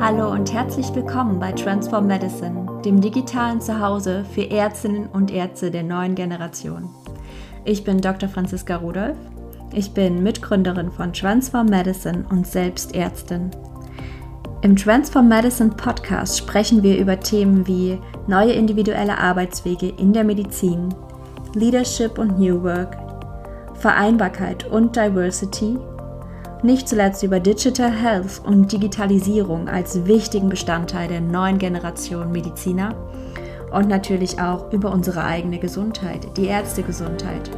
Hallo und herzlich willkommen bei Transform Medicine, dem digitalen Zuhause für Ärztinnen und Ärzte der neuen Generation. Ich bin Dr. Franziska Rudolph. Ich bin Mitgründerin von Transform Medicine und selbst Ärztin. Im Transform Medicine Podcast sprechen wir über Themen wie neue individuelle Arbeitswege in der Medizin, Leadership und New Work, Vereinbarkeit und Diversity nicht zuletzt über Digital Health und Digitalisierung als wichtigen Bestandteil der neuen Generation Mediziner und natürlich auch über unsere eigene Gesundheit, die Ärztegesundheit.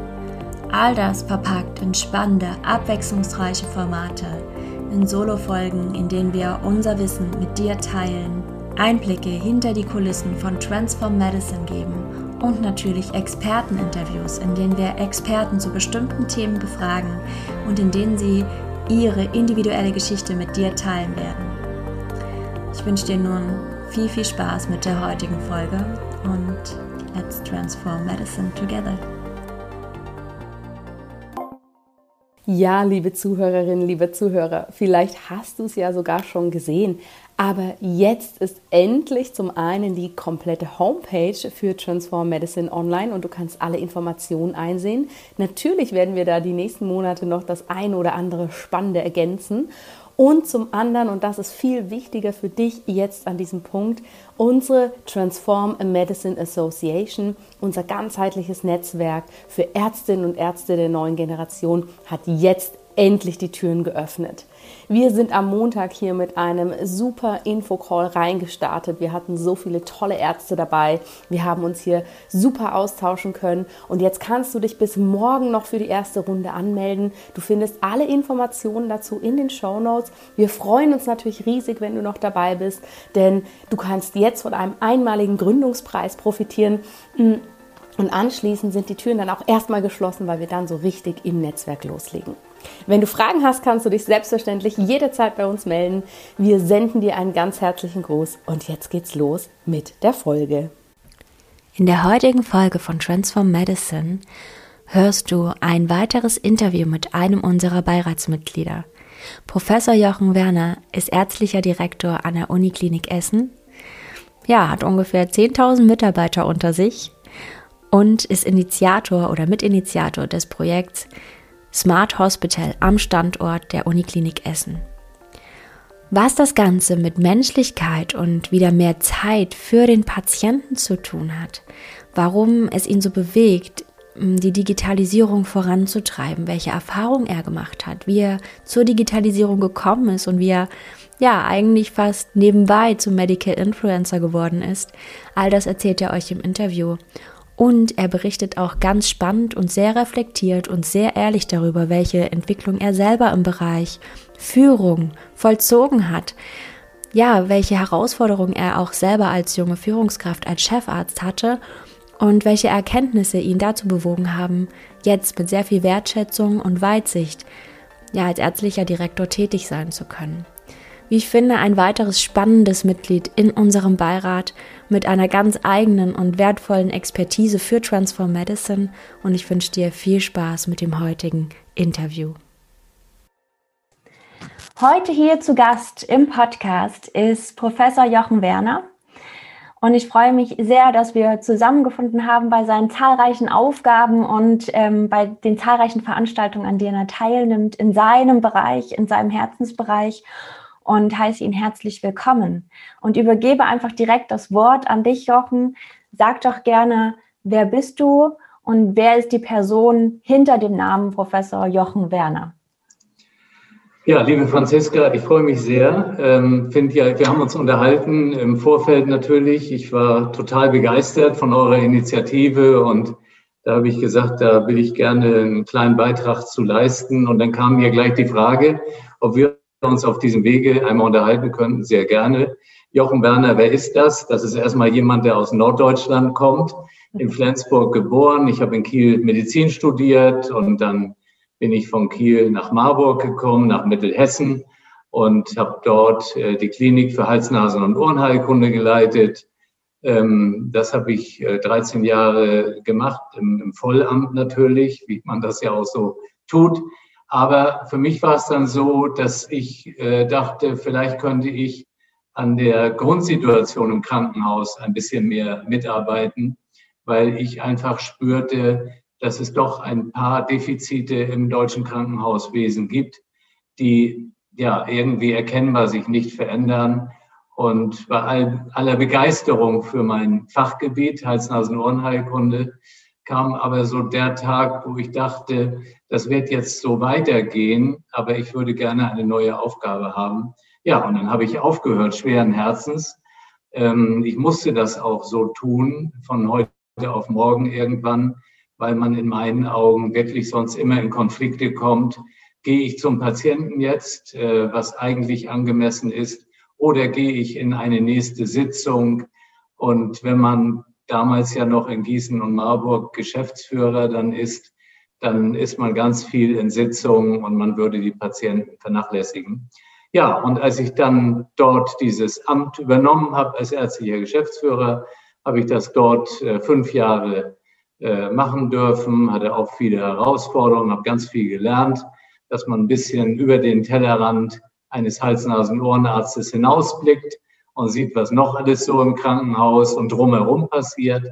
All das verpackt in spannende, abwechslungsreiche Formate, in Solo-Folgen, in denen wir unser Wissen mit dir teilen, Einblicke hinter die Kulissen von Transform Medicine geben und natürlich Experteninterviews, in denen wir Experten zu bestimmten Themen befragen und in denen sie ihre individuelle Geschichte mit dir teilen werden. Ich wünsche dir nun viel, viel Spaß mit der heutigen Folge und let's transform medicine together. Ja, liebe Zuhörerinnen, liebe Zuhörer, vielleicht hast du es ja sogar schon gesehen, aber jetzt ist endlich zum einen die komplette Homepage für Transform Medicine online und du kannst alle Informationen einsehen. Natürlich werden wir da die nächsten Monate noch das ein oder andere Spannende ergänzen. Und zum anderen, und das ist viel wichtiger für dich jetzt an diesem Punkt, unsere Transform Medicine Association, unser ganzheitliches Netzwerk für Ärztinnen und Ärzte der neuen Generation, hat jetzt endlich die Türen geöffnet. Wir sind am Montag hier mit einem super Infocall reingestartet. Wir hatten so viele tolle Ärzte dabei. Wir haben uns hier super austauschen können. Und jetzt kannst du dich bis morgen noch für die erste Runde anmelden. Du findest alle Informationen dazu in den Show Notes. Wir freuen uns natürlich riesig, wenn du noch dabei bist, denn du kannst jetzt von einem einmaligen Gründungspreis profitieren. Und anschließend sind die Türen dann auch erstmal geschlossen, weil wir dann so richtig im Netzwerk loslegen. Wenn du Fragen hast, kannst du dich selbstverständlich jederzeit bei uns melden. Wir senden dir einen ganz herzlichen Gruß und jetzt geht's los mit der Folge. In der heutigen Folge von Transform Medicine hörst du ein weiteres Interview mit einem unserer Beiratsmitglieder. Professor Jochen Werner ist ärztlicher Direktor an der Uniklinik Essen. Ja, hat ungefähr 10.000 Mitarbeiter unter sich und ist Initiator oder Mitinitiator des Projekts Smart Hospital am Standort der Uniklinik Essen. Was das Ganze mit Menschlichkeit und wieder mehr Zeit für den Patienten zu tun hat, warum es ihn so bewegt, die Digitalisierung voranzutreiben, welche Erfahrung er gemacht hat, wie er zur Digitalisierung gekommen ist und wie er ja eigentlich fast nebenbei zum Medical Influencer geworden ist. All das erzählt er euch im Interview. Und er berichtet auch ganz spannend und sehr reflektiert und sehr ehrlich darüber, welche Entwicklung er selber im Bereich Führung vollzogen hat. Ja, welche Herausforderungen er auch selber als junge Führungskraft, als Chefarzt hatte und welche Erkenntnisse ihn dazu bewogen haben, jetzt mit sehr viel Wertschätzung und Weitsicht ja als ärztlicher Direktor tätig sein zu können wie ich finde, ein weiteres spannendes Mitglied in unserem Beirat mit einer ganz eigenen und wertvollen Expertise für Transform Medicine und ich wünsche dir viel Spaß mit dem heutigen Interview. Heute hier zu Gast im Podcast ist Professor Jochen Werner. Und ich freue mich sehr, dass wir zusammengefunden haben bei seinen zahlreichen Aufgaben und ähm, bei den zahlreichen Veranstaltungen, an denen er teilnimmt, in seinem Bereich, in seinem Herzensbereich und heiße ihn herzlich willkommen und übergebe einfach direkt das Wort an dich, Jochen. Sag doch gerne, wer bist du und wer ist die Person hinter dem Namen Professor Jochen Werner? Ja, liebe Franziska, ich freue mich sehr. Ähm, find ja, wir haben uns unterhalten im Vorfeld natürlich. Ich war total begeistert von eurer Initiative und da habe ich gesagt, da will ich gerne einen kleinen Beitrag zu leisten. Und dann kam mir gleich die Frage, ob wir uns auf diesem Wege einmal unterhalten können, sehr gerne. Jochen Werner, wer ist das? Das ist erstmal jemand, der aus Norddeutschland kommt, in Flensburg geboren. Ich habe in Kiel Medizin studiert und dann bin ich von Kiel nach Marburg gekommen, nach Mittelhessen und habe dort äh, die Klinik für Hals-, Nasen- und Ohrenheilkunde geleitet. Ähm, das habe ich 13 äh, Jahre gemacht, im Vollamt natürlich, wie man das ja auch so tut. Aber für mich war es dann so, dass ich äh, dachte, vielleicht könnte ich an der Grundsituation im Krankenhaus ein bisschen mehr mitarbeiten, weil ich einfach spürte, dass es doch ein paar Defizite im deutschen Krankenhauswesen gibt, die ja irgendwie erkennbar sich nicht verändern. Und bei all, aller Begeisterung für mein Fachgebiet, Hals-Nasen-Ohrenheilkunde, kam aber so der Tag, wo ich dachte, das wird jetzt so weitergehen, aber ich würde gerne eine neue Aufgabe haben. Ja, und dann habe ich aufgehört, schweren Herzens. Ähm, ich musste das auch so tun, von heute auf morgen irgendwann, weil man in meinen Augen wirklich sonst immer in Konflikte kommt. Gehe ich zum Patienten jetzt, äh, was eigentlich angemessen ist, oder gehe ich in eine nächste Sitzung? Und wenn man damals ja noch in Gießen und Marburg Geschäftsführer dann ist, dann ist man ganz viel in Sitzungen und man würde die Patienten vernachlässigen. Ja, und als ich dann dort dieses Amt übernommen habe als ärztlicher Geschäftsführer, habe ich das dort äh, fünf Jahre äh, machen dürfen, hatte auch viele Herausforderungen, habe ganz viel gelernt, dass man ein bisschen über den Tellerrand eines Hals-Nasen-Ohrenarztes hinausblickt und sieht, was noch alles so im Krankenhaus und drumherum passiert.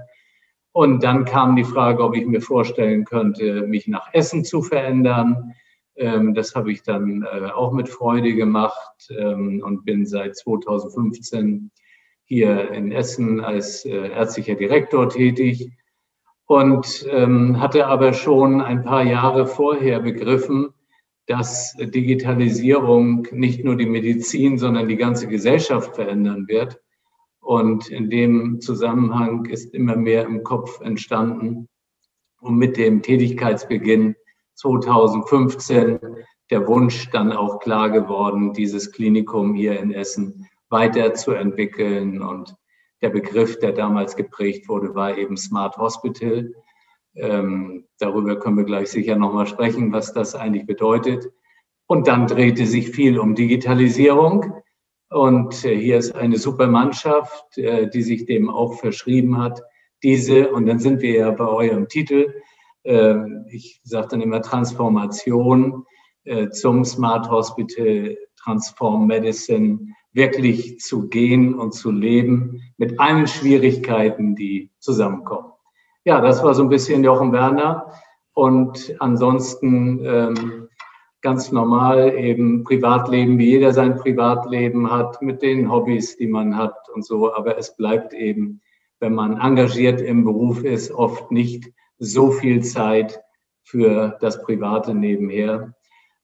Und dann kam die Frage, ob ich mir vorstellen könnte, mich nach Essen zu verändern. Ähm, das habe ich dann äh, auch mit Freude gemacht ähm, und bin seit 2015 hier in Essen als äh, ärztlicher Direktor tätig und ähm, hatte aber schon ein paar Jahre vorher begriffen, dass Digitalisierung nicht nur die Medizin, sondern die ganze Gesellschaft verändern wird. Und in dem Zusammenhang ist immer mehr im Kopf entstanden und mit dem Tätigkeitsbeginn 2015 der Wunsch dann auch klar geworden, dieses Klinikum hier in Essen weiterzuentwickeln. Und der Begriff, der damals geprägt wurde, war eben Smart Hospital. Ähm, darüber können wir gleich sicher nochmal sprechen, was das eigentlich bedeutet. Und dann drehte sich viel um Digitalisierung. Und äh, hier ist eine super Mannschaft, äh, die sich dem auch verschrieben hat. Diese, und dann sind wir ja bei eurem Titel, ähm, ich sage dann immer Transformation äh, zum Smart Hospital, Transform Medicine, wirklich zu gehen und zu leben mit allen Schwierigkeiten, die zusammenkommen. Ja, das war so ein bisschen Jochen Werner und ansonsten ähm, ganz normal eben Privatleben, wie jeder sein Privatleben hat, mit den Hobbys, die man hat und so. Aber es bleibt eben, wenn man engagiert im Beruf ist, oft nicht so viel Zeit für das Private nebenher,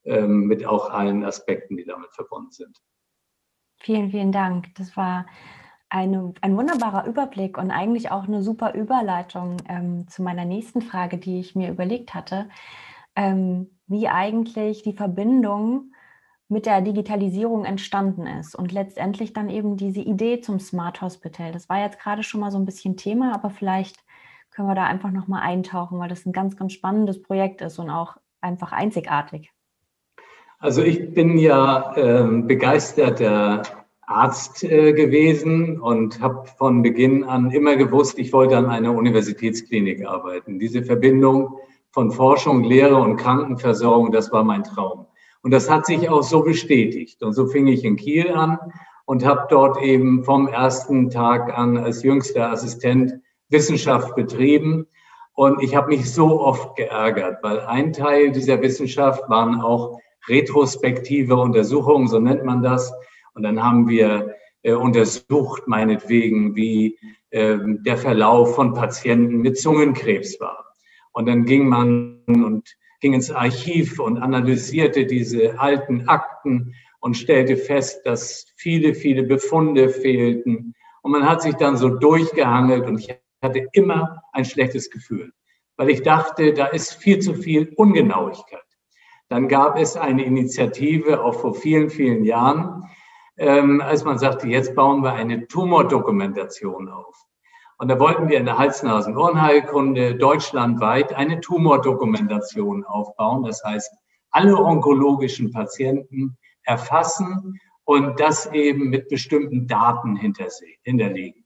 ähm, mit auch allen Aspekten, die damit verbunden sind. Vielen, vielen Dank. Das war eine, ein wunderbarer Überblick und eigentlich auch eine super Überleitung ähm, zu meiner nächsten Frage, die ich mir überlegt hatte, ähm, wie eigentlich die Verbindung mit der Digitalisierung entstanden ist und letztendlich dann eben diese Idee zum Smart Hospital. Das war jetzt gerade schon mal so ein bisschen Thema, aber vielleicht können wir da einfach noch mal eintauchen, weil das ein ganz, ganz spannendes Projekt ist und auch einfach einzigartig. Also ich bin ja äh, begeisterter Arzt äh, gewesen und habe von Beginn an immer gewusst, ich wollte an einer Universitätsklinik arbeiten. Diese Verbindung von Forschung, Lehre und Krankenversorgung, das war mein Traum. Und das hat sich auch so bestätigt. Und so fing ich in Kiel an und habe dort eben vom ersten Tag an als jüngster Assistent Wissenschaft betrieben. Und ich habe mich so oft geärgert, weil ein Teil dieser Wissenschaft waren auch retrospektive Untersuchungen, so nennt man das. Und dann haben wir äh, untersucht, meinetwegen, wie äh, der Verlauf von Patienten mit Zungenkrebs war. Und dann ging man und ging ins Archiv und analysierte diese alten Akten und stellte fest, dass viele, viele Befunde fehlten. Und man hat sich dann so durchgehangelt und ich hatte immer ein schlechtes Gefühl, weil ich dachte, da ist viel zu viel Ungenauigkeit. Dann gab es eine Initiative auch vor vielen, vielen Jahren, ähm, als man sagte, jetzt bauen wir eine Tumordokumentation auf. Und da wollten wir in der Hals-Nasen-Ohrenheilkunde deutschlandweit eine Tumordokumentation aufbauen. Das heißt, alle onkologischen Patienten erfassen und das eben mit bestimmten Daten hinterlegen.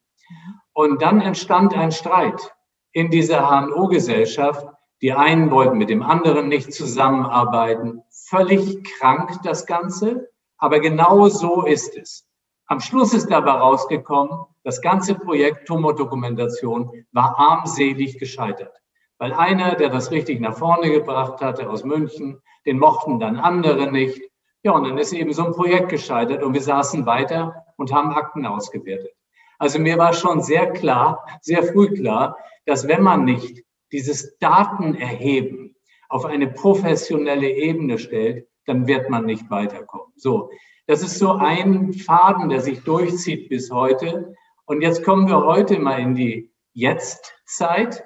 Und dann entstand ein Streit in dieser HNO-Gesellschaft. Die einen wollten mit dem anderen nicht zusammenarbeiten. Völlig krank das Ganze. Aber genau so ist es. Am Schluss ist dabei rausgekommen, das ganze Projekt Tumordokumentation war armselig gescheitert. Weil einer, der das richtig nach vorne gebracht hatte aus München, den mochten dann andere nicht. Ja, und dann ist eben so ein Projekt gescheitert und wir saßen weiter und haben Akten ausgewertet. Also mir war schon sehr klar, sehr früh klar, dass wenn man nicht dieses Datenerheben auf eine professionelle Ebene stellt, dann wird man nicht weiterkommen. So, das ist so ein Faden, der sich durchzieht bis heute. Und jetzt kommen wir heute mal in die Jetztzeit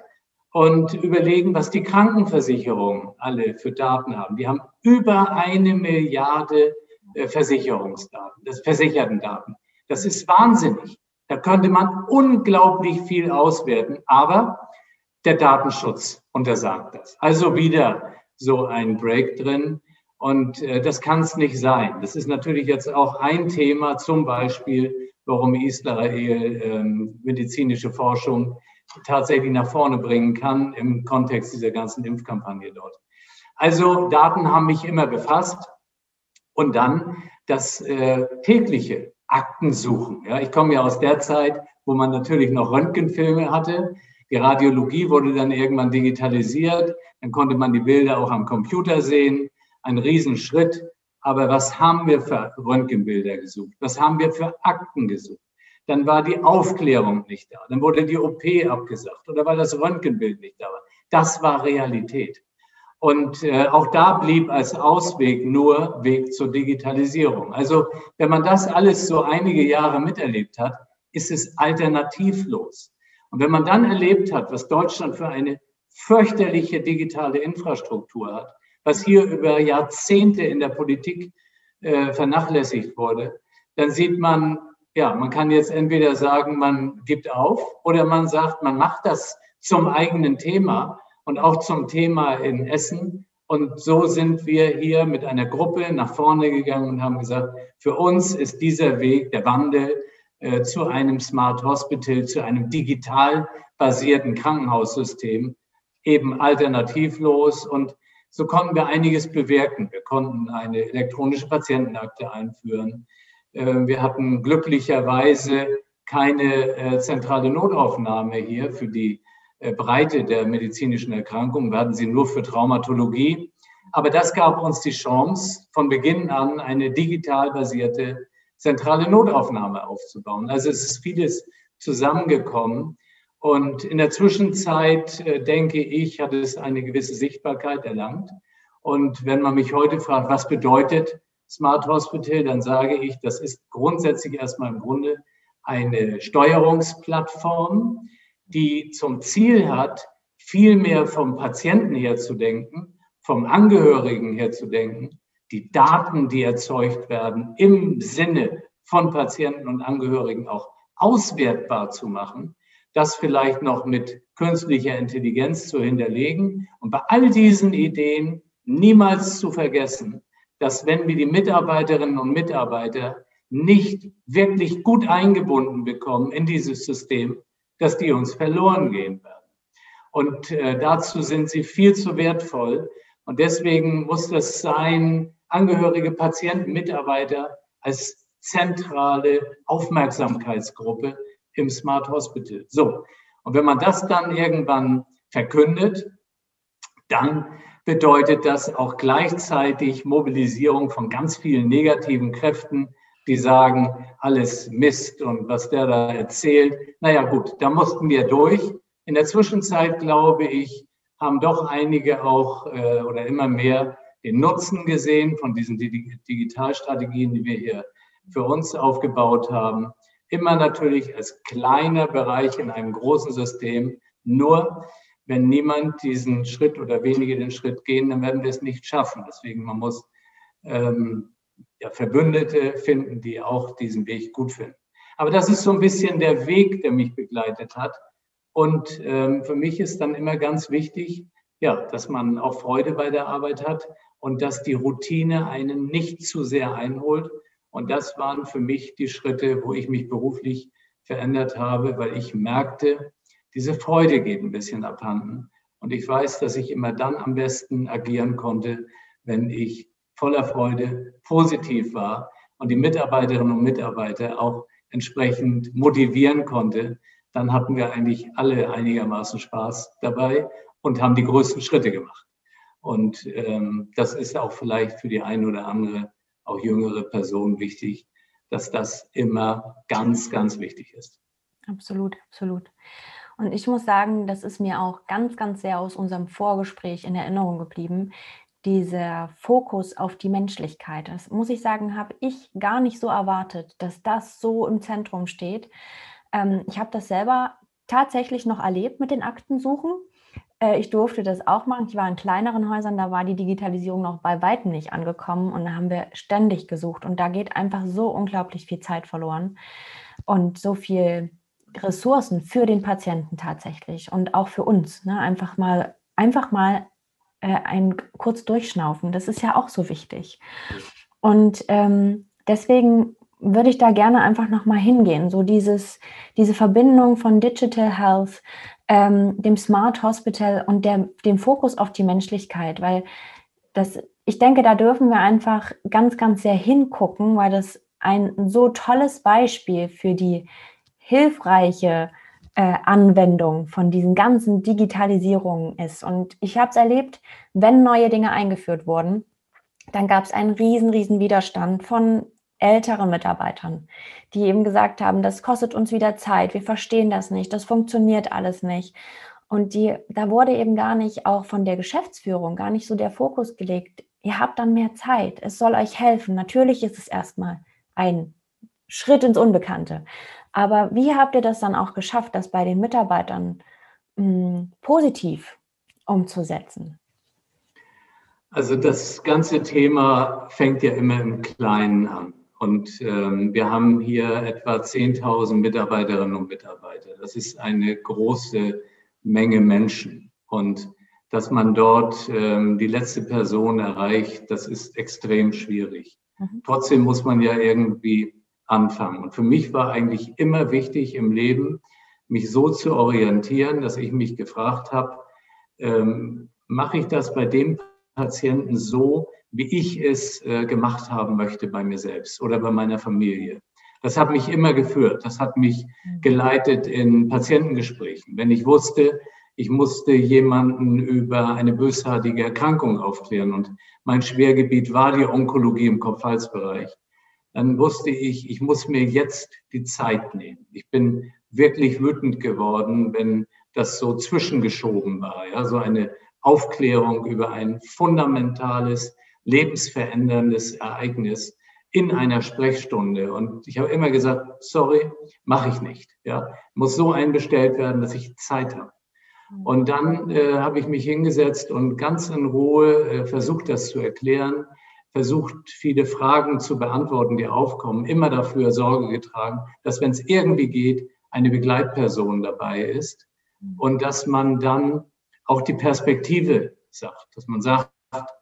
und überlegen, was die Krankenversicherungen alle für Daten haben. Die haben über eine Milliarde äh, Versicherungsdaten, das versicherten Daten. Das ist wahnsinnig. Da könnte man unglaublich viel auswerten, aber der Datenschutz untersagt das. Also wieder so ein Break drin. Und äh, das kann es nicht sein. Das ist natürlich jetzt auch ein Thema, zum Beispiel, warum Israel ähm, medizinische Forschung tatsächlich nach vorne bringen kann im Kontext dieser ganzen Impfkampagne dort. Also Daten haben mich immer befasst. Und dann das äh, tägliche Aktensuchen. Ja, ich komme ja aus der Zeit, wo man natürlich noch Röntgenfilme hatte. Die Radiologie wurde dann irgendwann digitalisiert. Dann konnte man die Bilder auch am Computer sehen ein Riesenschritt. Aber was haben wir für Röntgenbilder gesucht? Was haben wir für Akten gesucht? Dann war die Aufklärung nicht da. Dann wurde die OP abgesagt oder weil das Röntgenbild nicht da war. Das war Realität. Und äh, auch da blieb als Ausweg nur Weg zur Digitalisierung. Also wenn man das alles so einige Jahre miterlebt hat, ist es alternativlos. Und wenn man dann erlebt hat, was Deutschland für eine fürchterliche digitale Infrastruktur hat, was hier über Jahrzehnte in der Politik äh, vernachlässigt wurde, dann sieht man, ja, man kann jetzt entweder sagen, man gibt auf oder man sagt, man macht das zum eigenen Thema und auch zum Thema in Essen. Und so sind wir hier mit einer Gruppe nach vorne gegangen und haben gesagt, für uns ist dieser Weg, der Wandel äh, zu einem Smart Hospital, zu einem digital basierten Krankenhaussystem eben alternativlos. Und so konnten wir einiges bewirken. Wir konnten eine elektronische Patientenakte einführen. Ähm, wir hatten glücklicherweise keine äh, zentrale Notaufnahme hier für die äh, Breite der medizinischen Erkrankungen. Wir hatten sie nur für Traumatologie. Aber das gab uns die Chance, von Beginn an eine digital basierte zentrale Notaufnahme aufzubauen. Also es ist vieles zusammengekommen. Und in der Zwischenzeit, äh, denke ich, hat es eine gewisse Sichtbarkeit erlangt. Und wenn man mich heute fragt, was bedeutet Smart Hospital, dann sage ich, das ist grundsätzlich erstmal im Grunde eine Steuerungsplattform, die zum Ziel hat, viel mehr vom Patienten her zu denken, vom Angehörigen her zu denken, die Daten, die erzeugt werden, im Sinne von Patienten und Angehörigen auch auswertbar zu machen das vielleicht noch mit künstlicher Intelligenz zu hinterlegen und bei all diesen Ideen niemals zu vergessen, dass wenn wir die Mitarbeiterinnen und Mitarbeiter nicht wirklich gut eingebunden bekommen in dieses System, dass die uns verloren gehen werden. Und äh, dazu sind sie viel zu wertvoll. Und deswegen muss das sein, Angehörige, Patienten, Mitarbeiter als zentrale Aufmerksamkeitsgruppe im Smart Hospital. So, und wenn man das dann irgendwann verkündet, dann bedeutet das auch gleichzeitig Mobilisierung von ganz vielen negativen Kräften, die sagen, alles Mist und was der da erzählt. Naja gut, da mussten wir durch. In der Zwischenzeit, glaube ich, haben doch einige auch äh, oder immer mehr den Nutzen gesehen von diesen Digitalstrategien, die wir hier für uns aufgebaut haben immer natürlich als kleiner Bereich in einem großen System. Nur wenn niemand diesen Schritt oder wenige den Schritt gehen, dann werden wir es nicht schaffen. Deswegen man muss ähm, ja, Verbündete finden, die auch diesen Weg gut finden. Aber das ist so ein bisschen der Weg, der mich begleitet hat. Und ähm, für mich ist dann immer ganz wichtig, ja, dass man auch Freude bei der Arbeit hat und dass die Routine einen nicht zu sehr einholt, und das waren für mich die Schritte, wo ich mich beruflich verändert habe, weil ich merkte, diese Freude geht ein bisschen abhanden. Und ich weiß, dass ich immer dann am besten agieren konnte, wenn ich voller Freude positiv war. und die Mitarbeiterinnen und Mitarbeiter auch entsprechend motivieren konnte, dann hatten wir eigentlich alle einigermaßen Spaß dabei und haben die größten Schritte gemacht. Und ähm, das ist auch vielleicht für die eine oder andere, auch jüngere Person wichtig, dass das immer ganz, ganz wichtig ist. Absolut, absolut. Und ich muss sagen, das ist mir auch ganz, ganz sehr aus unserem Vorgespräch in Erinnerung geblieben. Dieser Fokus auf die Menschlichkeit. Das muss ich sagen, habe ich gar nicht so erwartet, dass das so im Zentrum steht. Ähm, ich habe das selber tatsächlich noch erlebt mit den Aktensuchen. Äh, ich durfte das auch machen. Ich war in kleineren Häusern, da war die Digitalisierung noch bei weitem nicht angekommen und da haben wir ständig gesucht. Und da geht einfach so unglaublich viel Zeit verloren und so viel Ressourcen für den Patienten tatsächlich und auch für uns. Ne? Einfach mal, einfach mal äh, ein kurz durchschnaufen. Das ist ja auch so wichtig. Und ähm, deswegen würde ich da gerne einfach nochmal hingehen. So dieses, diese Verbindung von Digital Health, ähm, dem Smart Hospital und der, dem Fokus auf die Menschlichkeit, weil das, ich denke, da dürfen wir einfach ganz, ganz sehr hingucken, weil das ein so tolles Beispiel für die hilfreiche äh, Anwendung von diesen ganzen Digitalisierungen ist. Und ich habe es erlebt, wenn neue Dinge eingeführt wurden, dann gab es einen riesen, riesen Widerstand von älteren Mitarbeitern, die eben gesagt haben, das kostet uns wieder Zeit, wir verstehen das nicht, das funktioniert alles nicht. Und die, da wurde eben gar nicht auch von der Geschäftsführung gar nicht so der Fokus gelegt. Ihr habt dann mehr Zeit, es soll euch helfen. Natürlich ist es erstmal ein Schritt ins Unbekannte. Aber wie habt ihr das dann auch geschafft, das bei den Mitarbeitern mh, hm, positiv umzusetzen? Also das ganze Thema fängt ja immer im Kleinen an. Und ähm, wir haben hier etwa 10.000 Mitarbeiterinnen und Mitarbeiter. Das ist eine große Menge Menschen. Und dass man dort ähm, die letzte Person erreicht, das ist extrem schwierig. Mhm. Trotzdem muss man ja irgendwie anfangen. Und für mich war eigentlich immer wichtig im Leben, mich so zu orientieren, dass ich mich gefragt habe, ähm, mache ich das bei dem Patienten so, wie ich es äh, gemacht haben möchte bei mir selbst oder bei meiner Familie. Das hat mich immer geführt. Das hat mich mhm. geleitet in Patientengesprächen. Wenn ich wusste, ich musste jemanden über eine bösartige Erkrankung aufklären und mein Schwergebiet war die Onkologie im Kopf-Hals-Bereich, dann wusste ich, ich muss mir jetzt die Zeit nehmen. Ich bin wirklich wütend geworden, wenn das so zwischengeschoben war, ja, so eine Aufklärung über ein fundamentales, lebensveränderndes Ereignis in einer Sprechstunde. Und ich habe immer gesagt, sorry, mache ich nicht. Ja, muss so einbestellt werden, dass ich Zeit habe. Und dann äh, habe ich mich hingesetzt und ganz in Ruhe äh, versucht, das zu erklären versucht, viele Fragen zu beantworten, die aufkommen, immer dafür Sorge getragen, dass wenn es irgendwie geht, eine Begleitperson dabei ist und dass man dann auch die Perspektive sagt, dass man sagt,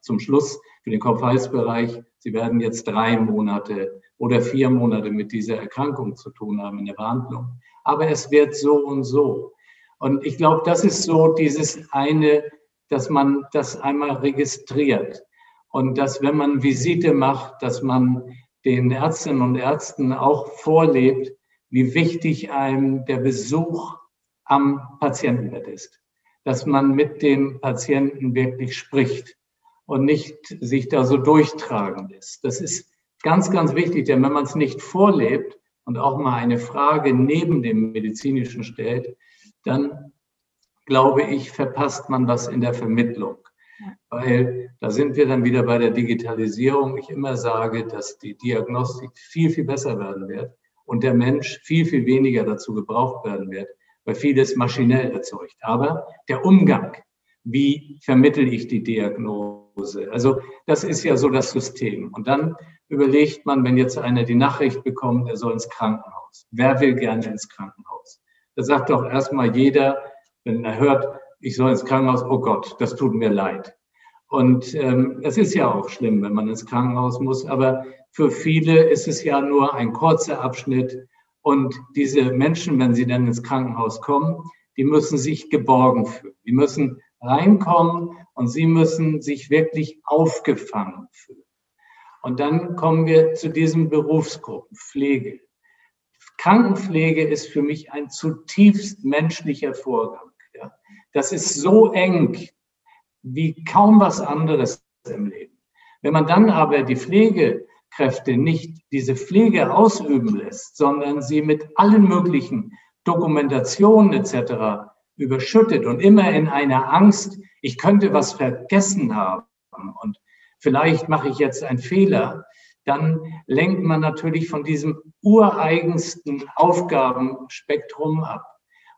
zum Schluss für den Kopf-Hals-Bereich, Sie werden jetzt drei Monate oder vier Monate mit dieser Erkrankung zu tun haben in der Behandlung. Aber es wird so und so. Und ich glaube, das ist so dieses eine, dass man das einmal registriert. Und dass, wenn man Visite macht, dass man den Ärztinnen und Ärzten auch vorlebt, wie wichtig einem der Besuch am Patientenbett ist. Dass man mit dem Patienten wirklich spricht und nicht sich da so durchtragen lässt. Das ist ganz, ganz wichtig, denn wenn man es nicht vorlebt und auch mal eine Frage neben dem medizinischen stellt, dann glaube ich, verpasst man was in der Vermittlung weil da sind wir dann wieder bei der Digitalisierung. Ich immer sage, dass die Diagnostik viel, viel besser werden wird und der Mensch viel, viel weniger dazu gebraucht werden wird, weil vieles maschinell erzeugt. Aber der Umgang, wie vermittel ich die Diagnose? Also das ist ja so das System. Und dann überlegt man, wenn jetzt einer die Nachricht bekommt, er soll ins Krankenhaus. Wer will gerne ins Krankenhaus? Da sagt doch erstmal jeder, wenn er hört, ich soll ins Krankenhaus, oh Gott, das tut mir leid. Und ähm, es ist ja auch schlimm, wenn man ins Krankenhaus muss, aber für viele ist es ja nur ein kurzer Abschnitt. Und diese Menschen, wenn sie dann ins Krankenhaus kommen, die müssen sich geborgen fühlen. Die müssen reinkommen und sie müssen sich wirklich aufgefangen fühlen. Und dann kommen wir zu diesen Berufsgruppen, Pflege. Krankenpflege ist für mich ein zutiefst menschlicher Vorgang. Ja. Das ist so eng wie kaum was anderes im Leben. Wenn man dann aber die Pflegekräfte nicht diese Pflege ausüben lässt, sondern sie mit allen möglichen Dokumentationen etc. überschüttet und immer in einer Angst, ich könnte was vergessen haben und vielleicht mache ich jetzt einen Fehler, dann lenkt man natürlich von diesem ureigensten Aufgabenspektrum ab.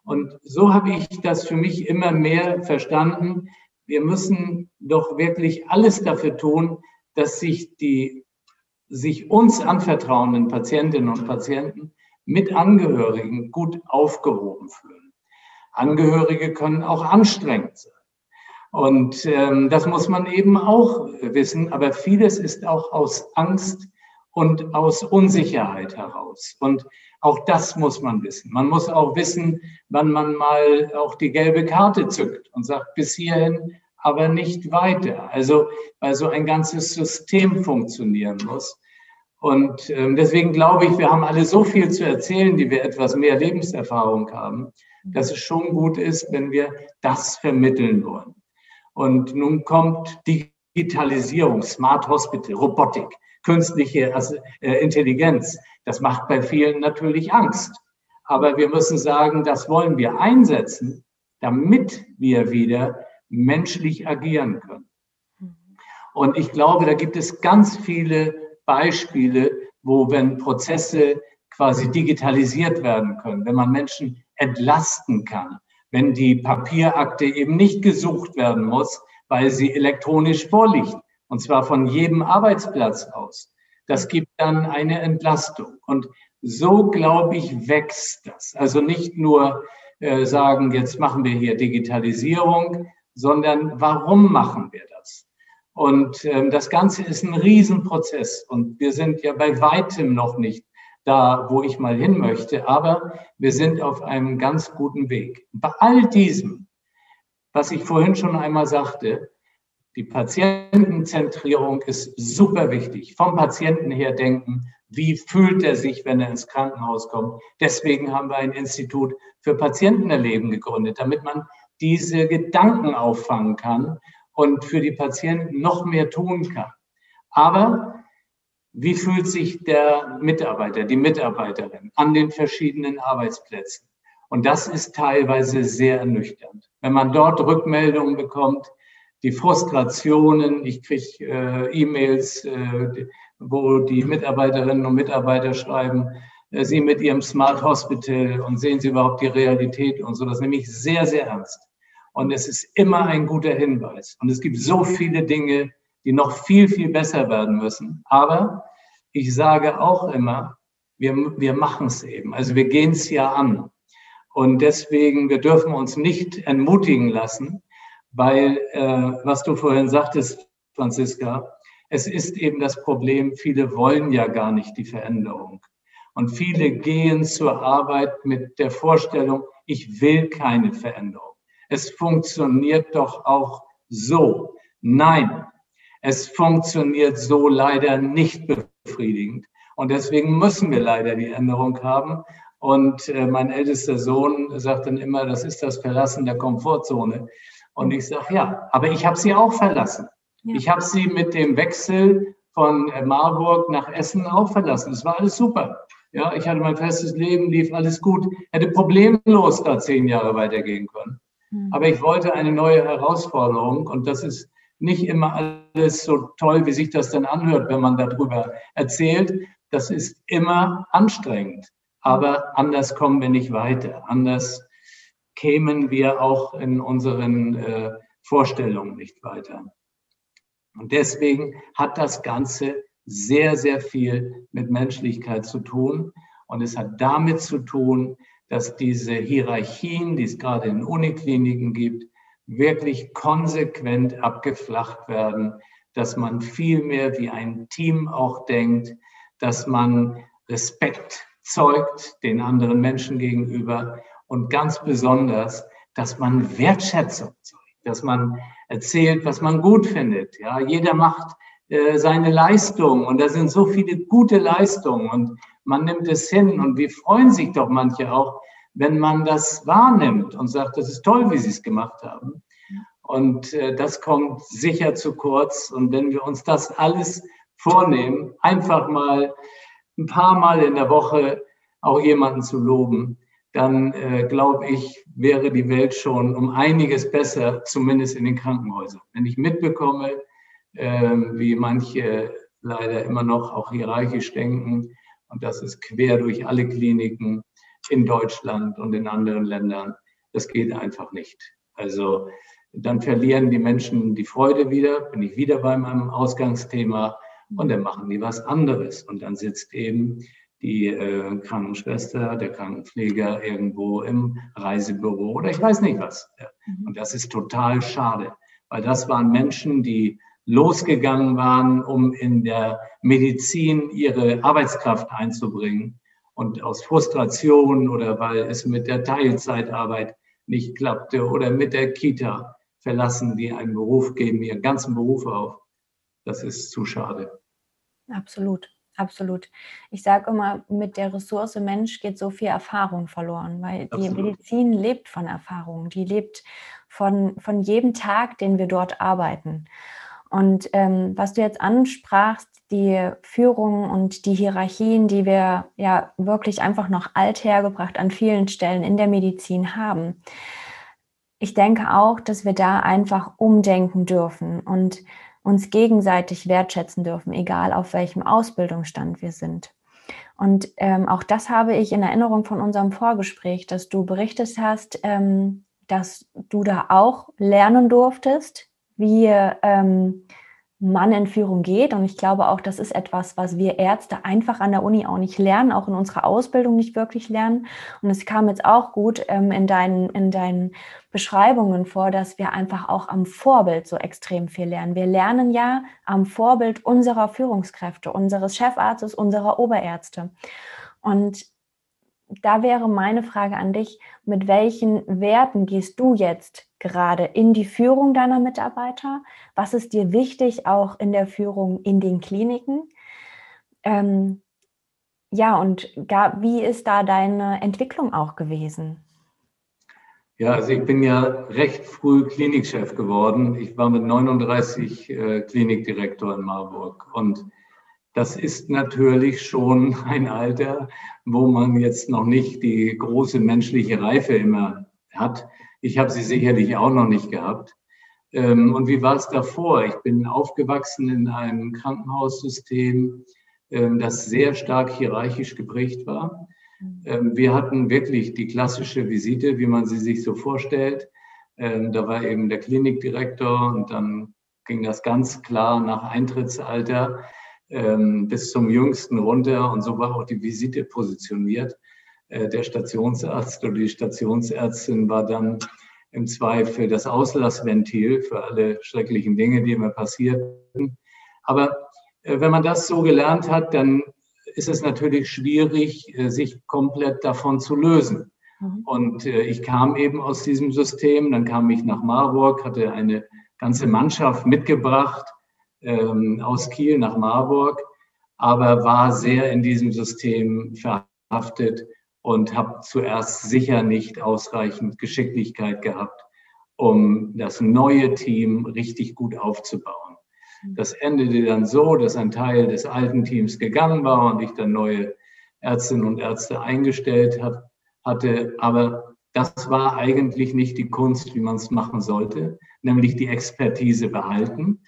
Und so habe ich das für mich immer mehr verstanden. Wir müssen doch wirklich alles dafür tun, dass sich die sich uns anvertrauenden Patientinnen und Patienten mit Angehörigen gut aufgehoben fühlen. Angehörige können auch anstrengend sein. Und ähm, das muss man eben auch wissen. Aber vieles ist auch aus Angst und aus Unsicherheit heraus. Und auch das muss man wissen. Man muss auch wissen, wann man mal auch die gelbe Karte zückt und sagt, bis hierhin, aber nicht weiter. Also, weil so ein ganzes System funktionieren muss. Und ähm, deswegen glaube ich, wir haben alle so viel zu erzählen, die wir etwas mehr Lebenserfahrung haben, dass es schon gut ist, wenn wir das vermitteln wollen. Und nun kommt Digitalisierung, Smart Hospital, Robotik, künstliche äh, Intelligenz. Das macht bei vielen natürlich Angst. Aber wir müssen sagen, das wollen wir einsetzen, damit wir wieder menschlich agieren können. Und ich glaube, da gibt es ganz viele Beispiele, wo wenn Prozesse quasi digitalisiert werden können, wenn man Menschen entlasten kann, wenn die Papierakte eben nicht gesucht werden muss, weil sie elektronisch vorliegt, und zwar von jedem Arbeitsplatz aus. Das gibt dann eine Entlastung. Und so, glaube ich, wächst das. Also nicht nur äh, sagen, jetzt machen wir hier Digitalisierung, sondern warum machen wir das? Und ähm, das Ganze ist ein Riesenprozess und wir sind ja bei weitem noch nicht da, wo ich mal hin möchte. Aber wir sind auf einem ganz guten Weg. Bei all diesem, was ich vorhin schon einmal sagte, die Patientenzentrierung ist super wichtig. Vom Patienten her denken, wie fühlt er sich, wenn er ins Krankenhaus kommt. Deswegen haben wir ein Institut für Patientenerleben gegründet, damit man diese Gedanken auffangen kann und für die Patienten noch mehr tun kann. Aber wie fühlt sich der Mitarbeiter, die Mitarbeiterin an den verschiedenen Arbeitsplätzen? Und das ist teilweise sehr ernüchternd. Wenn man dort Rückmeldungen bekommt, die Frustrationen, ich kriege äh, E-Mails, äh, wo die Mitarbeiterinnen und Mitarbeiter schreiben, sie mit ihrem Smart Hospital und sehen sie überhaupt die Realität und so. Das nehme ich sehr, sehr ernst. Und es ist immer ein guter Hinweis. Und es gibt so viele Dinge, die noch viel, viel besser werden müssen. Aber ich sage auch immer, wir, wir machen es eben. Also wir gehen es ja an. Und deswegen, wir dürfen uns nicht entmutigen lassen, weil, äh, was du vorhin sagtest, Franziska, es ist eben das Problem, viele wollen ja gar nicht die Veränderung. Und viele gehen zur Arbeit mit der Vorstellung, ich will keine Veränderung. Es funktioniert doch auch so. Nein, es funktioniert so leider nicht befriedigend. Und deswegen müssen wir leider die Änderung haben. Und äh, mein ältester Sohn sagt dann immer, das ist das Verlassen der Komfortzone. Und ich sage, ja, aber ich habe sie auch verlassen. Ja. Ich habe sie mit dem Wechsel von äh, Marburg nach Essen auch verlassen. Es war alles super. Ja, ich hatte mein festes Leben, lief alles gut, hätte problemlos da zehn Jahre weitergehen können. Mhm. Aber ich wollte eine neue Herausforderung und das ist nicht immer alles so toll, wie sich das dann anhört, wenn man darüber erzählt. Das ist immer anstrengend. Aber anders kommen wir nicht weiter. Anders kämen wir auch in unseren äh, Vorstellungen nicht weiter. Und deswegen hat das Ganze sehr, sehr viel mit Menschlichkeit zu tun. Und es hat damit zu tun, dass diese Hierarchien, die es gerade in Unikliniken gibt, wirklich konsequent abgeflacht werden, dass man viel mehr wie ein Team auch denkt, dass man Respekt zeugt den anderen Menschen gegenüber und ganz besonders, dass man Wertschätzung zeugt, dass man erzählt, was man gut findet. Ja, jeder macht äh, seine Leistung. Und da sind so viele gute Leistungen und man nimmt es hin. Und wir freuen sich doch manche auch, wenn man das wahrnimmt und sagt, das ist toll, wie Sie es gemacht haben. Und äh, das kommt sicher zu kurz. Und wenn wir uns das alles vornehmen, einfach mal ein paar Mal in der Woche auch jemanden zu loben, dann äh, glaube ich, wäre die Welt schon um einiges besser, zumindest in den Krankenhäusern. Wenn ich mitbekomme, wie manche leider immer noch auch hierarchisch denken, und das ist quer durch alle Kliniken in Deutschland und in anderen Ländern, das geht einfach nicht. Also dann verlieren die Menschen die Freude wieder, bin ich wieder bei meinem Ausgangsthema und dann machen die was anderes. Und dann sitzt eben die äh, Krankenschwester, der Krankenpfleger irgendwo im Reisebüro oder ich weiß nicht was. Mhm. Und das ist total schade, weil das waren Menschen, die losgegangen waren, um in der Medizin ihre Arbeitskraft einzubringen. Und aus Frustration oder weil es mit der Teilzeitarbeit nicht klappte oder mit der Kita verlassen die einen Beruf, geben ihren ganzen Beruf auf. Das ist zu schade. Absolut. Absolut. Ich sage immer, mit der Ressource Mensch geht so viel Erfahrung verloren, weil Absolut. die Medizin lebt von Erfahrung, die lebt von, von jedem Tag, den wir dort arbeiten. Und ähm, was du jetzt ansprachst, die Führung und die Hierarchien, die wir ja wirklich einfach noch alt hergebracht an vielen Stellen in der Medizin haben. Ich denke auch, dass wir da einfach umdenken dürfen und uns gegenseitig wertschätzen dürfen, egal auf welchem Ausbildungsstand wir sind. Und ähm, auch das habe ich in Erinnerung von unserem Vorgespräch, dass du berichtet hast, ähm, dass du da auch lernen durftest, wie ähm, man in Führung geht. Und ich glaube auch, das ist etwas, was wir Ärzte einfach an der Uni auch nicht lernen, auch in unserer Ausbildung nicht wirklich lernen. Und es kam jetzt auch gut ähm, in, deinen, in deinen Beschreibungen vor, dass wir einfach auch am Vorbild so extrem viel lernen. Wir lernen ja am Vorbild unserer Führungskräfte, unseres Chefarztes, unserer Oberärzte. Und da wäre meine Frage an dich, mit welchen Werten gehst du jetzt gerade in die Führung deiner Mitarbeiter? Was ist dir wichtig auch in der Führung in den Kliniken? Ähm, ja, und gar, wie ist da deine Entwicklung auch gewesen? Ja, also ich bin ja recht früh Klinikchef geworden. Ich war mit 39 äh, Klinikdirektor in Marburg und das ist natürlich schon ein Alter, wo man jetzt noch nicht die große menschliche Reife immer hat. Ich habe sie sicherlich auch noch nicht gehabt. Ähm, und wie war es davor? Ich bin aufgewachsen in einem Krankenhaussystem, ähm, das sehr stark hierarchisch geprägt war. Ähm, wir hatten wirklich die klassische Visite, wie man sie sich so vorstellt. Da war eben der Klinikdirektor und dann ging das ganz klar nach Eintrittsalter bis zum Jüngsten runter und so war auch die Visite positioniert. Äh, der Stationsarzt oder die Stationsärztin war dann im Zweifel das Auslassventil für alle schrecklichen Dinge, die immer passierten. Aber äh, wenn man das so gelernt hat, dann ist es natürlich schwierig, äh, sich komplett davon zu lösen. Mhm. Und ich kam eben aus diesem System, dann kam ich nach Marburg, hatte eine ganze Mannschaft mitgebracht ähm, aus Kiel nach Marburg, aber war sehr in diesem System verhaftet und habe zuerst sicher nicht ausreichend Geschicklichkeit gehabt, um das neue Team richtig gut aufzubauen. Mhm. Das endete dann so, dass ein Teil des alten Teams gegangen war und ich dann neue Ärztinnen und Ärzte eingestellt hat, hatte. Aber das war eigentlich nicht die Kunst, wie man es machen sollte, nämlich die Expertise behalten.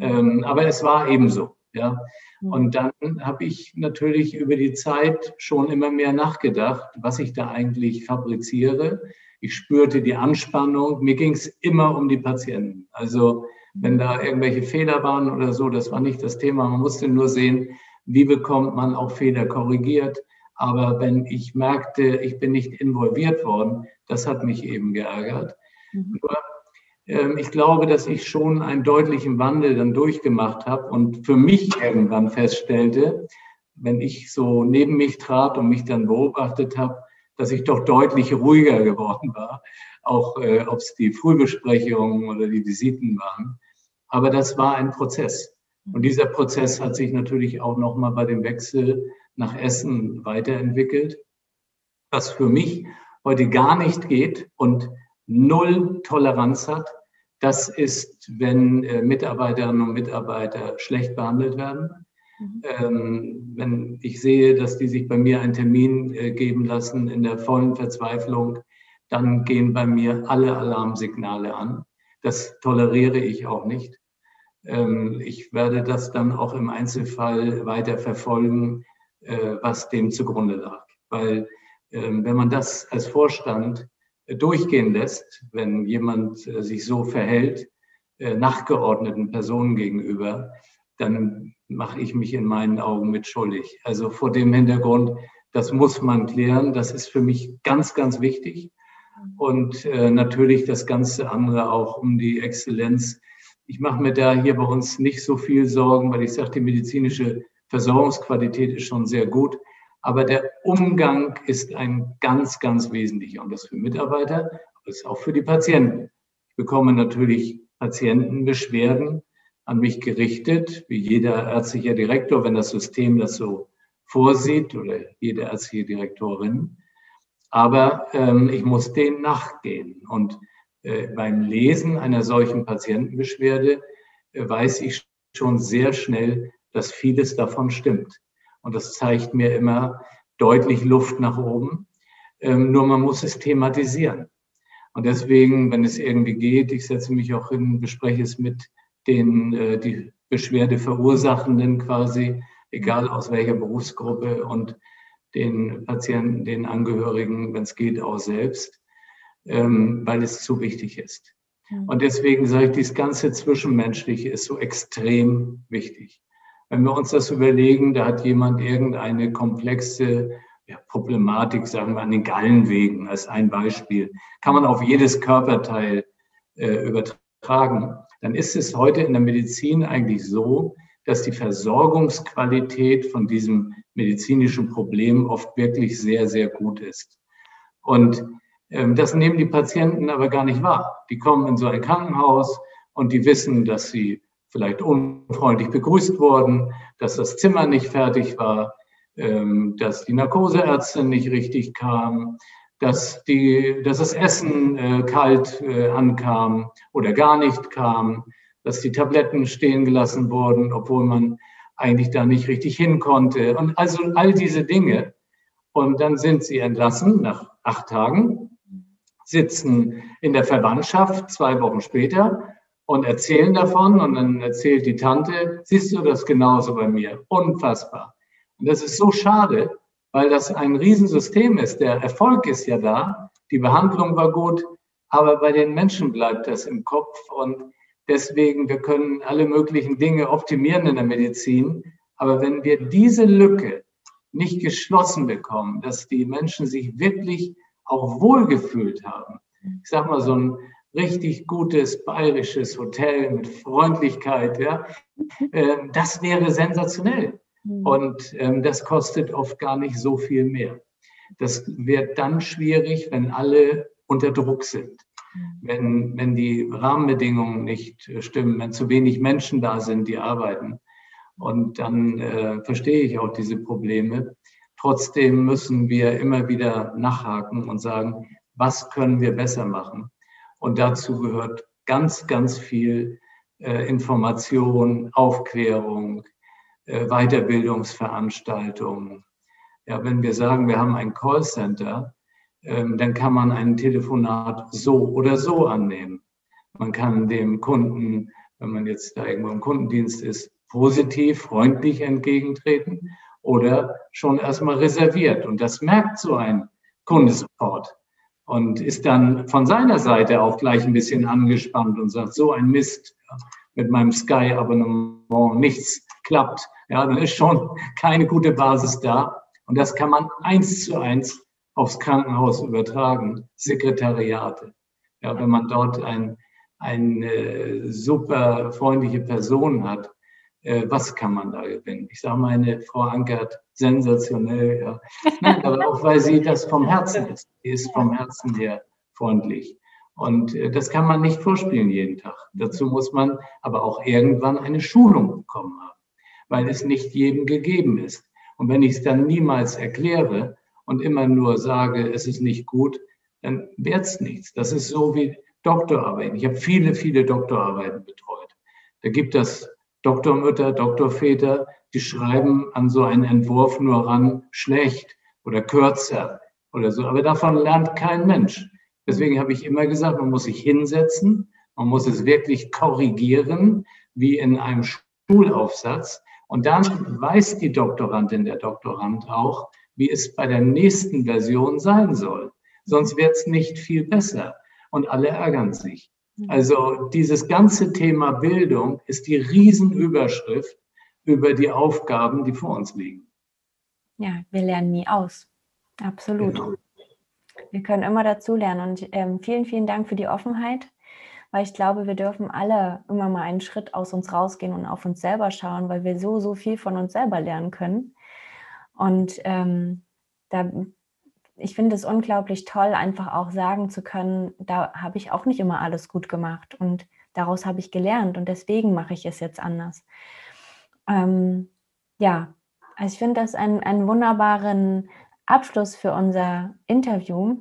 Ähm, aber es war ebenso. Ja. Mhm. Und dann habe ich natürlich über die Zeit schon immer mehr nachgedacht, was ich da eigentlich fabriziere. Ich spürte die Anspannung. Mir ging es immer um die Patienten. Also wenn da irgendwelche Fehler waren oder so, das war nicht das Thema. Man musste nur sehen, wie bekommt man auch Fehler korrigiert. Aber wenn ich merkte, ich bin nicht involviert worden, das hat mich eben geärgert. Mhm. Nur ich glaube, dass ich schon einen deutlichen Wandel dann durchgemacht habe und für mich irgendwann feststellte, wenn ich so neben mich trat und mich dann beobachtet habe, dass ich doch deutlich ruhiger geworden war, auch äh, ob es die Frühbesprechungen oder die Visiten waren. Aber das war ein Prozess. Und dieser Prozess hat sich natürlich auch nochmal bei dem Wechsel nach Essen weiterentwickelt, was für mich heute gar nicht geht und null Toleranz hat. Das ist, wenn äh, Mitarbeiterinnen und Mitarbeiter schlecht behandelt werden. Mhm. Ähm, wenn ich sehe, dass die sich bei mir einen Termin äh, geben lassen in der vollen Verzweiflung, dann gehen bei mir alle Alarmsignale an. Das toleriere ich auch nicht. Ähm, ich werde das dann auch im Einzelfall weiter verfolgen, äh, was dem zugrunde lag. Weil ähm, wenn man das als Vorstand durchgehen lässt, wenn jemand äh, sich so verhält, nachgeordneten Personen gegenüber, dann mache ich mich in meinen Augen mit schuldig. Also vor dem Hintergrund, das muss man klären. Das ist für mich ganz, ganz wichtig. Und äh, natürlich das ganze andere auch um die Exzellenz ich mache mir da hier bei uns nicht so viel Sorgen, weil ich sage, die medizinische Versorgungsqualität ist schon sehr gut. Aber der Umgang ist ein ganz, ganz wesentlicher. Und das für Mitarbeiter, aber das auch für die Patienten. Ich bekomme natürlich Patientenbeschwerden an mich gerichtet, wie jeder ärztliche Direktor, wenn das System das so vorsieht oder jede ärztliche Direktorin. Aber ähm, ich muss denen nachgehen. Und äh, beim Lesen einer solchen Patientenbeschwerde äh, weiß ich schon sehr schnell, dass vieles davon stimmt. Und das zeigt mir immer deutlich Luft nach oben. Ähm, nur man muss es thematisieren. Und deswegen, wenn es irgendwie geht, ich setze mich auch hin, bespreche es mit den, äh, die Beschwerde verursachenden quasi, egal aus welcher Berufsgruppe und den Patienten, den Angehörigen, wenn es geht, auch selbst ähm, weil es zu wichtig ist. Und deswegen sage ich, dieses ganze Zwischenmenschliche ist so extrem wichtig. Wenn wir uns das überlegen, da hat jemand irgendeine komplexe ja, Problematik, sagen wir an den Gallenwegen als ein Beispiel, kann man auf jedes Körperteil äh, übertragen, dann ist es heute in der Medizin eigentlich so, dass die Versorgungsqualität von diesem medizinischen Problem oft wirklich sehr, sehr gut ist. Und ähm, das nehmen die Patienten aber gar nicht wahr. Die kommen in so ein Krankenhaus und die wissen, dass sie vielleicht unfreundlich begrüßt wurden, dass das Zimmer nicht fertig war, ähm, dass die Narkoseärztin nicht richtig kam, dass, die, dass das Essen äh, kalt äh, ankam oder gar nicht kam, dass die Tabletten stehen gelassen wurden, obwohl man eigentlich da nicht richtig hin konnte. Und also all diese Dinge. Und dann sind sie entlassen nach acht Tagen sitzen in der Verwandtschaft zwei Wochen später und erzählen davon und dann erzählt die Tante, siehst du das genauso bei mir? Unfassbar. Und das ist so schade, weil das ein Riesensystem ist. Der Erfolg ist ja da, die Behandlung war gut, aber bei den Menschen bleibt das im Kopf und deswegen, wir können alle möglichen Dinge optimieren in der Medizin, aber wenn wir diese Lücke nicht geschlossen bekommen, dass die Menschen sich wirklich auch wohlgefühlt haben. Ich sag mal, so ein richtig gutes bayerisches Hotel mit Freundlichkeit, ja, äh, das wäre sensationell. Mhm. Und ähm, das kostet oft gar nicht so viel mehr. Das wird dann schwierig, wenn alle unter Druck sind. Mhm. Wenn, wenn die Rahmenbedingungen nicht äh, stimmen, wenn zu wenig Menschen da sind, die arbeiten. Und dann äh, verstehe ich auch diese Probleme. Trotzdem müssen wir immer wieder nachhaken und sagen, was können wir besser machen? Und dazu gehört ganz, ganz viel äh, Information, Aufklärung, äh, Weiterbildungsveranstaltungen. Ja, wenn wir sagen, wir haben ein Callcenter, ähm, dann kann man ein Telefonat so oder so annehmen. Man kann dem Kunden, wenn man jetzt da irgendwo im Kundendienst ist, positiv, freundlich entgegentreten oder schon erstmal reserviert. Und das merkt so ein Kundensupport und ist dann von seiner Seite auch gleich ein bisschen angespannt und sagt, so ein Mist, mit meinem Sky-Abonnement nichts klappt. Ja, dann ist schon keine gute Basis da. Und das kann man eins zu eins aufs Krankenhaus übertragen, Sekretariate. Ja, wenn man dort ein, eine super freundliche Person hat, äh, was kann man da gewinnen? Ich sage meine Frau Ankert, sensationell, ja. Nein, aber auch weil sie das vom Herzen ist. Sie ist vom Herzen her freundlich. Und äh, das kann man nicht vorspielen jeden Tag. Dazu muss man aber auch irgendwann eine Schulung bekommen haben, weil es nicht jedem gegeben ist. Und wenn ich es dann niemals erkläre und immer nur sage, es ist nicht gut, dann wird es nichts. Das ist so wie Doktorarbeiten. Ich habe viele, viele Doktorarbeiten betreut. Da gibt es Doktormütter, Doktorväter, die schreiben an so einen Entwurf nur ran schlecht oder kürzer oder so. Aber davon lernt kein Mensch. Deswegen habe ich immer gesagt, man muss sich hinsetzen, man muss es wirklich korrigieren, wie in einem Schulaufsatz. Und dann weiß die Doktorandin, der Doktorand auch, wie es bei der nächsten Version sein soll. Sonst wird es nicht viel besser und alle ärgern sich. Mhm. Also dieses ganze Thema Bildung ist die Riesenüberschrift über die Aufgaben, die vor uns liegen. Ja, wir lernen nie aus. Absolut. Genau. Wir können immer dazu lernen. Und ähm, vielen, vielen Dank für die Offenheit, weil ich glaube, wir dürfen alle immer mal einen Schritt aus uns rausgehen und auf uns selber schauen, weil wir so, so viel von uns selber lernen können. Und ähm, da ich finde es unglaublich toll, einfach auch sagen zu können, da habe ich auch nicht immer alles gut gemacht und daraus habe ich gelernt und deswegen mache ich es jetzt anders. Ähm, ja, also ich finde das einen, einen wunderbaren Abschluss für unser Interview,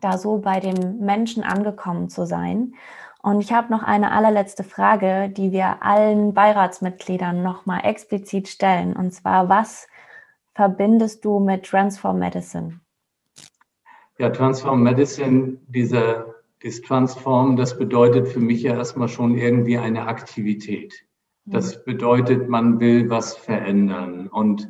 da so bei dem Menschen angekommen zu sein. Und ich habe noch eine allerletzte Frage, die wir allen Beiratsmitgliedern nochmal explizit stellen. Und zwar, was verbindest du mit Transform Medicine? Ja, Transform Medicine, dieser, dieses Transform, das bedeutet für mich ja erstmal schon irgendwie eine Aktivität. Das mhm. bedeutet, man will was verändern. Und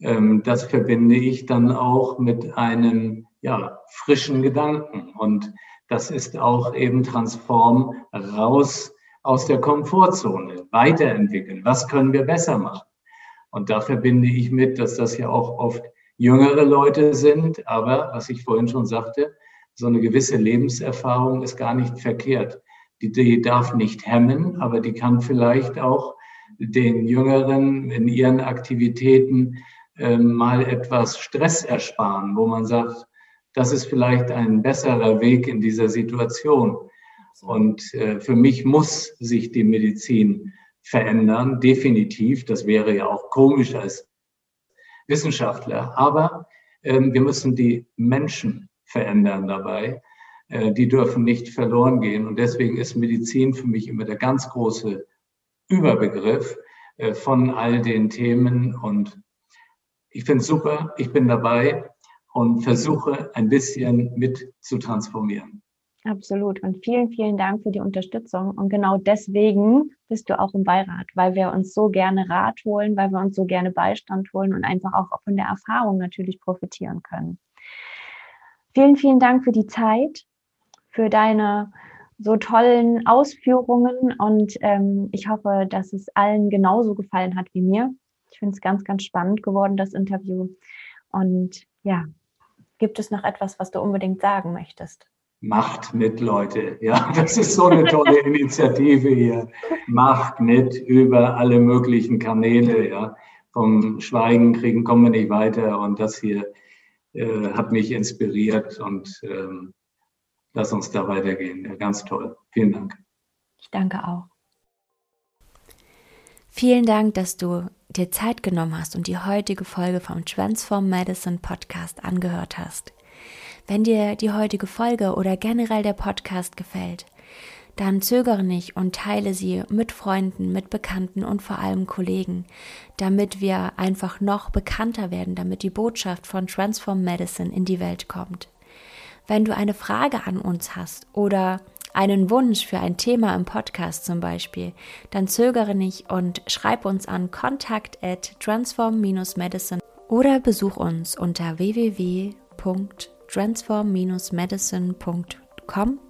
ähm, das verbinde ich dann auch mit einem ja, frischen Gedanken. Und das ist auch eben Transform raus aus der Komfortzone, weiterentwickeln. Was können wir besser machen? Und da verbinde ich mit, dass das ja auch oft jüngere Leute sind. Aber was ich vorhin schon sagte, so eine gewisse Lebenserfahrung ist gar nicht verkehrt. Die, die darf nicht hemmen, aber die kann vielleicht auch den Jüngeren in ihren Aktivitäten äh, mal etwas Stress ersparen, wo man sagt, das ist vielleicht ein besserer Weg in dieser Situation. Und äh, für mich muss sich die Medizin verändern, definitiv. Das wäre ja auch komisch als Wissenschaftler. Aber ähm, wir müssen die Menschen verändern dabei. Äh, die dürfen nicht verloren gehen. Und deswegen ist Medizin für mich immer der ganz große Überbegriff äh, von all den Themen. Und ich finde es super, ich bin dabei und versuche ein bisschen mit zu transformieren. Absolut. Und vielen, vielen Dank für die Unterstützung. Und genau deswegen bist du auch im Beirat, weil wir uns so gerne Rat holen, weil wir uns so gerne Beistand holen und einfach auch von der Erfahrung natürlich profitieren können. Vielen, vielen Dank für die Zeit, für deine so tollen Ausführungen und ähm, ich hoffe, dass es allen genauso gefallen hat wie mir. Ich finde es ganz, ganz spannend geworden, das Interview. Und ja, gibt es noch etwas, was du unbedingt sagen möchtest? Macht mit, Leute. Ja, das ist so eine tolle Initiative hier. Macht mit über alle möglichen Kanäle. Ja, vom Schweigen kriegen kommen wir nicht weiter. Und das hier äh, hat mich inspiriert und ähm, lass uns da weitergehen. Ja, ganz toll. Vielen Dank. Ich danke auch. Vielen Dank, dass du dir Zeit genommen hast und die heutige Folge vom Transform Medicine Podcast angehört hast. Wenn dir die heutige Folge oder generell der Podcast gefällt, dann zögere nicht und teile sie mit Freunden, mit Bekannten und vor allem Kollegen, damit wir einfach noch bekannter werden, damit die Botschaft von Transform Medicine in die Welt kommt. Wenn du eine Frage an uns hast oder einen Wunsch für ein Thema im Podcast zum Beispiel, dann zögere nicht und schreib uns an kontakt at transform-medicine oder besuch uns unter www.transform transform-medicine.com.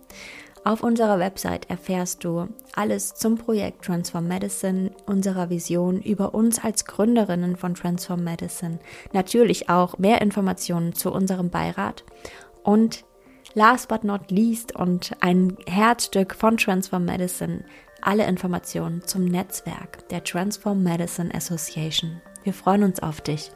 Auf unserer Website erfährst du alles zum Projekt Transform Medicine, unserer Vision, über uns als Gründerinnen von Transform Medicine, natürlich auch mehr Informationen zu unserem Beirat und last but not least und ein Herzstück von Transform Medicine, alle Informationen zum Netzwerk der Transform Medicine Association. Wir freuen uns auf dich.